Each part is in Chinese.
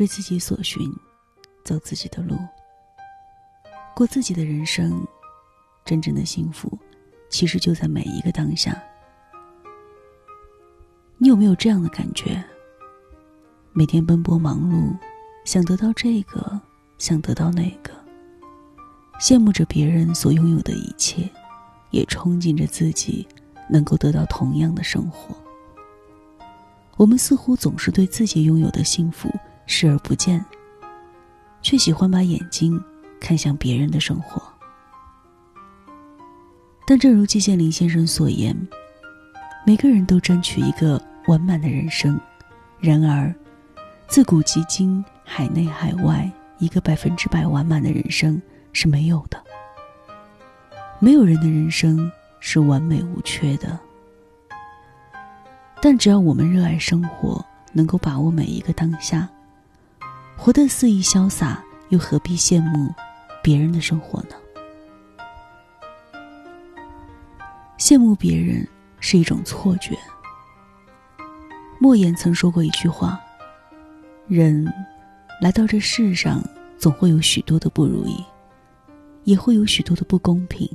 知自己所寻，走自己的路，过自己的人生。真正的幸福，其实就在每一个当下。你有没有这样的感觉？每天奔波忙碌，想得到这个，想得到那个，羡慕着别人所拥有的一切，也憧憬着自己能够得到同样的生活。我们似乎总是对自己拥有的幸福视而不见，却喜欢把眼睛看向别人的生活。但正如季羡林先生所言，每个人都争取一个完满的人生，然而，自古及今，海内海外，一个百分之百完满的人生是没有的。没有人的人生是完美无缺的。但只要我们热爱生活，能够把握每一个当下，活得肆意潇洒，又何必羡慕别人的生活呢？羡慕别人是一种错觉。莫言曾说过一句话：“人来到这世上，总会有许多的不如意，也会有许多的不公平，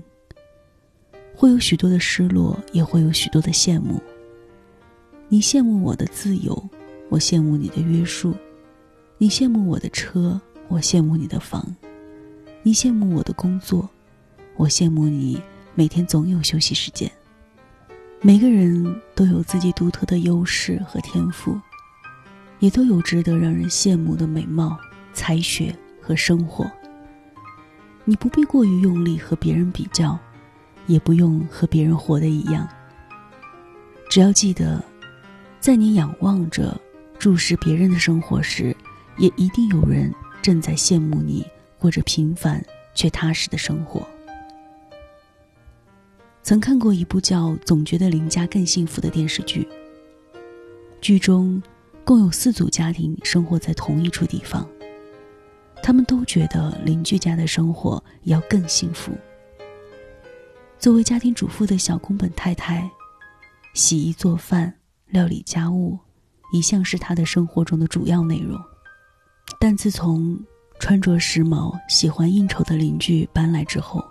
会有许多的失落，也会有许多的羡慕。你羡慕我的自由，我羡慕你的约束；你羡慕我的车，我羡慕你的房；你羡慕我的工作，我羡慕你。”每天总有休息时间。每个人都有自己独特的优势和天赋，也都有值得让人羡慕的美貌、才学和生活。你不必过于用力和别人比较，也不用和别人活得一样。只要记得，在你仰望着、注视别人的生活时，也一定有人正在羡慕你过着平凡却踏实的生活。曾看过一部叫《总觉得邻家更幸福》的电视剧。剧中，共有四组家庭生活在同一处地方。他们都觉得邻居家的生活要更幸福。作为家庭主妇的小宫本太太，洗衣做饭、料理家务，一向是她的生活中的主要内容。但自从穿着时髦、喜欢应酬的邻居搬来之后，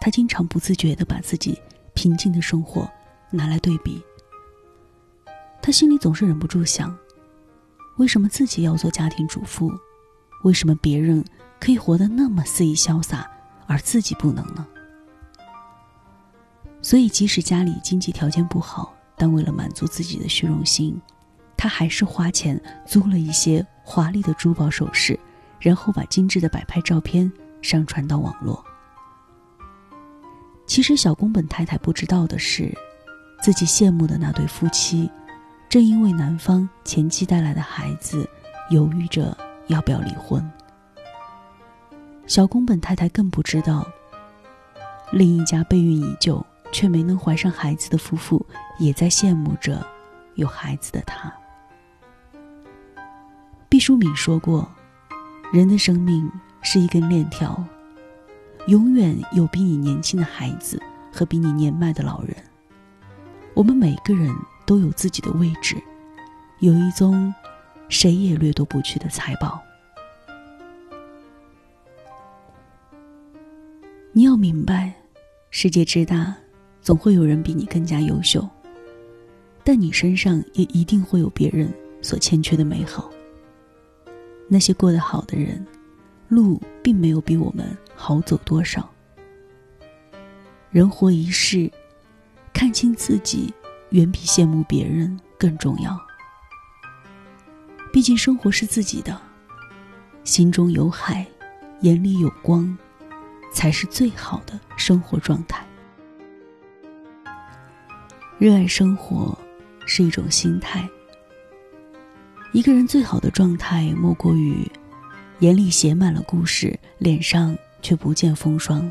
他经常不自觉地把自己平静的生活拿来对比。他心里总是忍不住想：为什么自己要做家庭主妇？为什么别人可以活得那么肆意潇洒，而自己不能呢？所以，即使家里经济条件不好，但为了满足自己的虚荣心，他还是花钱租了一些华丽的珠宝首饰，然后把精致的摆拍照片上传到网络。其实，小宫本太太不知道的是，自己羡慕的那对夫妻，正因为男方前妻带来的孩子，犹豫着要不要离婚。小宫本太太更不知道，另一家备孕已久却没能怀上孩子的夫妇，也在羡慕着有孩子的她。毕淑敏说过：“人的生命是一根链条。”永远有比你年轻的孩子和比你年迈的老人。我们每个人都有自己的位置，有一宗谁也掠夺不去的财宝。你要明白，世界之大，总会有人比你更加优秀，但你身上也一定会有别人所欠缺的美好。那些过得好的人。路并没有比我们好走多少。人活一世，看清自己远比羡慕别人更重要。毕竟生活是自己的，心中有海，眼里有光，才是最好的生活状态。热爱生活是一种心态。一个人最好的状态，莫过于。眼里写满了故事，脸上却不见风霜，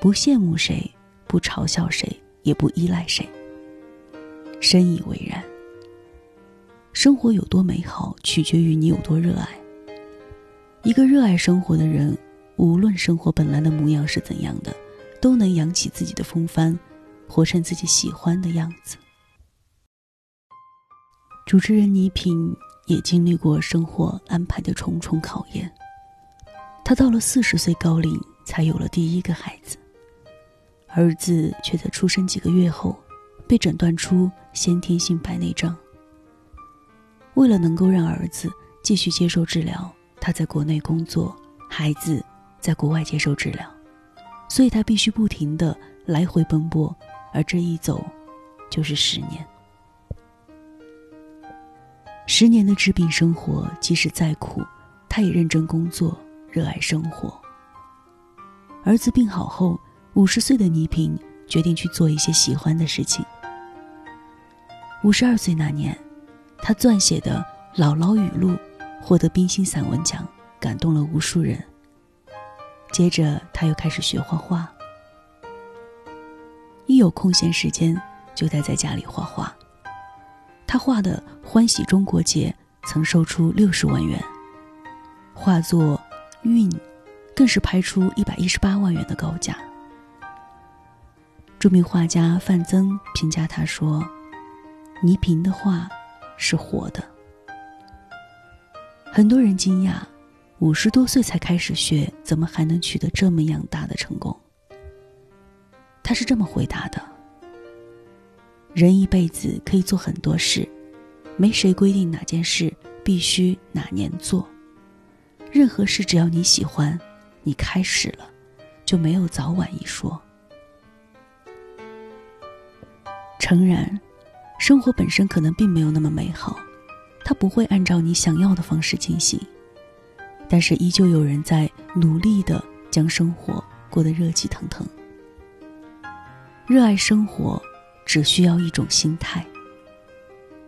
不羡慕谁，不嘲笑谁，也不依赖谁。深以为然。生活有多美好，取决于你有多热爱。一个热爱生活的人，无论生活本来的模样是怎样的，都能扬起自己的风帆，活成自己喜欢的样子。主持人倪萍也经历过生活安排的重重考验。他到了四十岁高龄，才有了第一个孩子。儿子却在出生几个月后，被诊断出先天性白内障。为了能够让儿子继续接受治疗，他在国内工作，孩子在国外接受治疗，所以他必须不停的来回奔波，而这一走，就是十年。十年的治病生活，即使再苦，他也认真工作，热爱生活。儿子病好后。五十岁的倪萍决定去做一些喜欢的事情。五十二岁那年，她撰写的《姥姥语录》获得冰心散文奖，感动了无数人。接着，她又开始学画画。一有空闲时间，就待在家里画画。他画的《欢喜中国节》曾售出六十万元，画作《韵》更是拍出一百一十八万元的高价。著名画家范曾评价他说：“倪萍的画是活的。”很多人惊讶，五十多岁才开始学，怎么还能取得这么样大的成功？他是这么回答的：“人一辈子可以做很多事，没谁规定哪件事必须哪年做。任何事只要你喜欢，你开始了，就没有早晚一说。”诚然，生活本身可能并没有那么美好，它不会按照你想要的方式进行。但是，依旧有人在努力的将生活过得热气腾腾。热爱生活，只需要一种心态。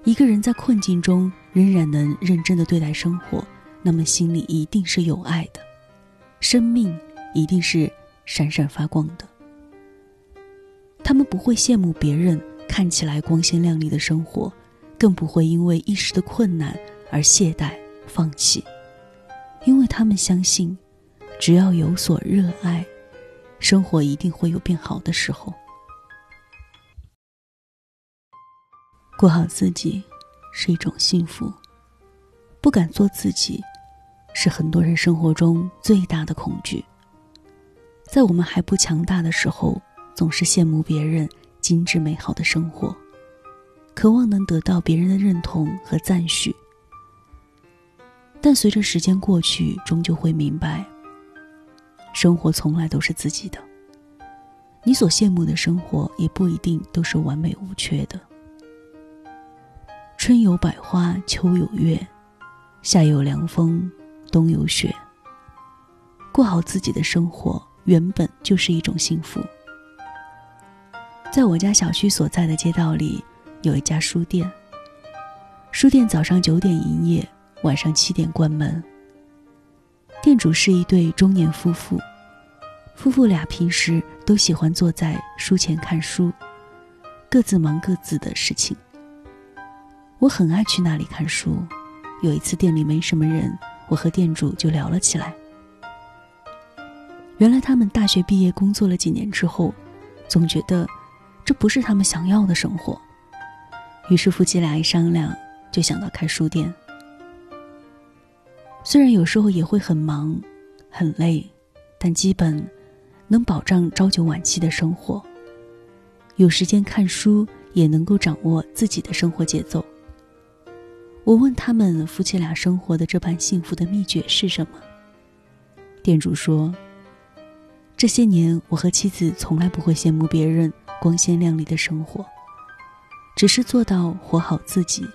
一个人在困境中仍然能认真的对待生活，那么心里一定是有爱的，生命一定是闪闪发光的。他们不会羡慕别人。看起来光鲜亮丽的生活，更不会因为一时的困难而懈怠放弃，因为他们相信，只要有所热爱，生活一定会有变好的时候。过好自己是一种幸福，不敢做自己，是很多人生活中最大的恐惧。在我们还不强大的时候，总是羡慕别人。精致美好的生活，渴望能得到别人的认同和赞许。但随着时间过去，终究会明白，生活从来都是自己的。你所羡慕的生活，也不一定都是完美无缺的。春有百花，秋有月，夏有凉风，冬有雪。过好自己的生活，原本就是一种幸福。在我家小区所在的街道里，有一家书店。书店早上九点营业，晚上七点关门。店主是一对中年夫妇，夫妇俩平时都喜欢坐在书前看书，各自忙各自的事情。我很爱去那里看书。有一次店里没什么人，我和店主就聊了起来。原来他们大学毕业工作了几年之后，总觉得。这不是他们想要的生活，于是夫妻俩一商量，就想到开书店。虽然有时候也会很忙、很累，但基本能保障朝九晚七的生活。有时间看书，也能够掌握自己的生活节奏。我问他们夫妻俩生活的这般幸福的秘诀是什么？店主说：“这些年，我和妻子从来不会羡慕别人。”光鲜亮丽的生活，只是做到活好自己，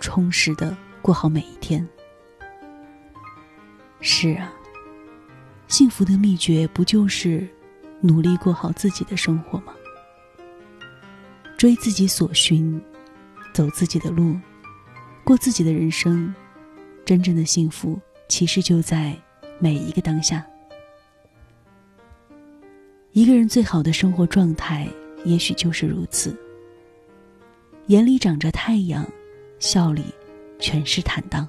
充实的过好每一天。是啊，幸福的秘诀不就是努力过好自己的生活吗？追自己所寻，走自己的路，过自己的人生。真正的幸福，其实就在每一个当下。一个人最好的生活状态。也许就是如此。眼里长着太阳，笑里全是坦荡。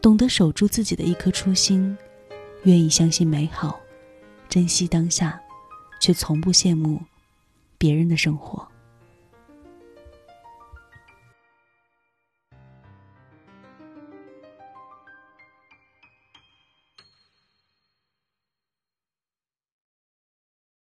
懂得守住自己的一颗初心，愿意相信美好，珍惜当下，却从不羡慕别人的生活。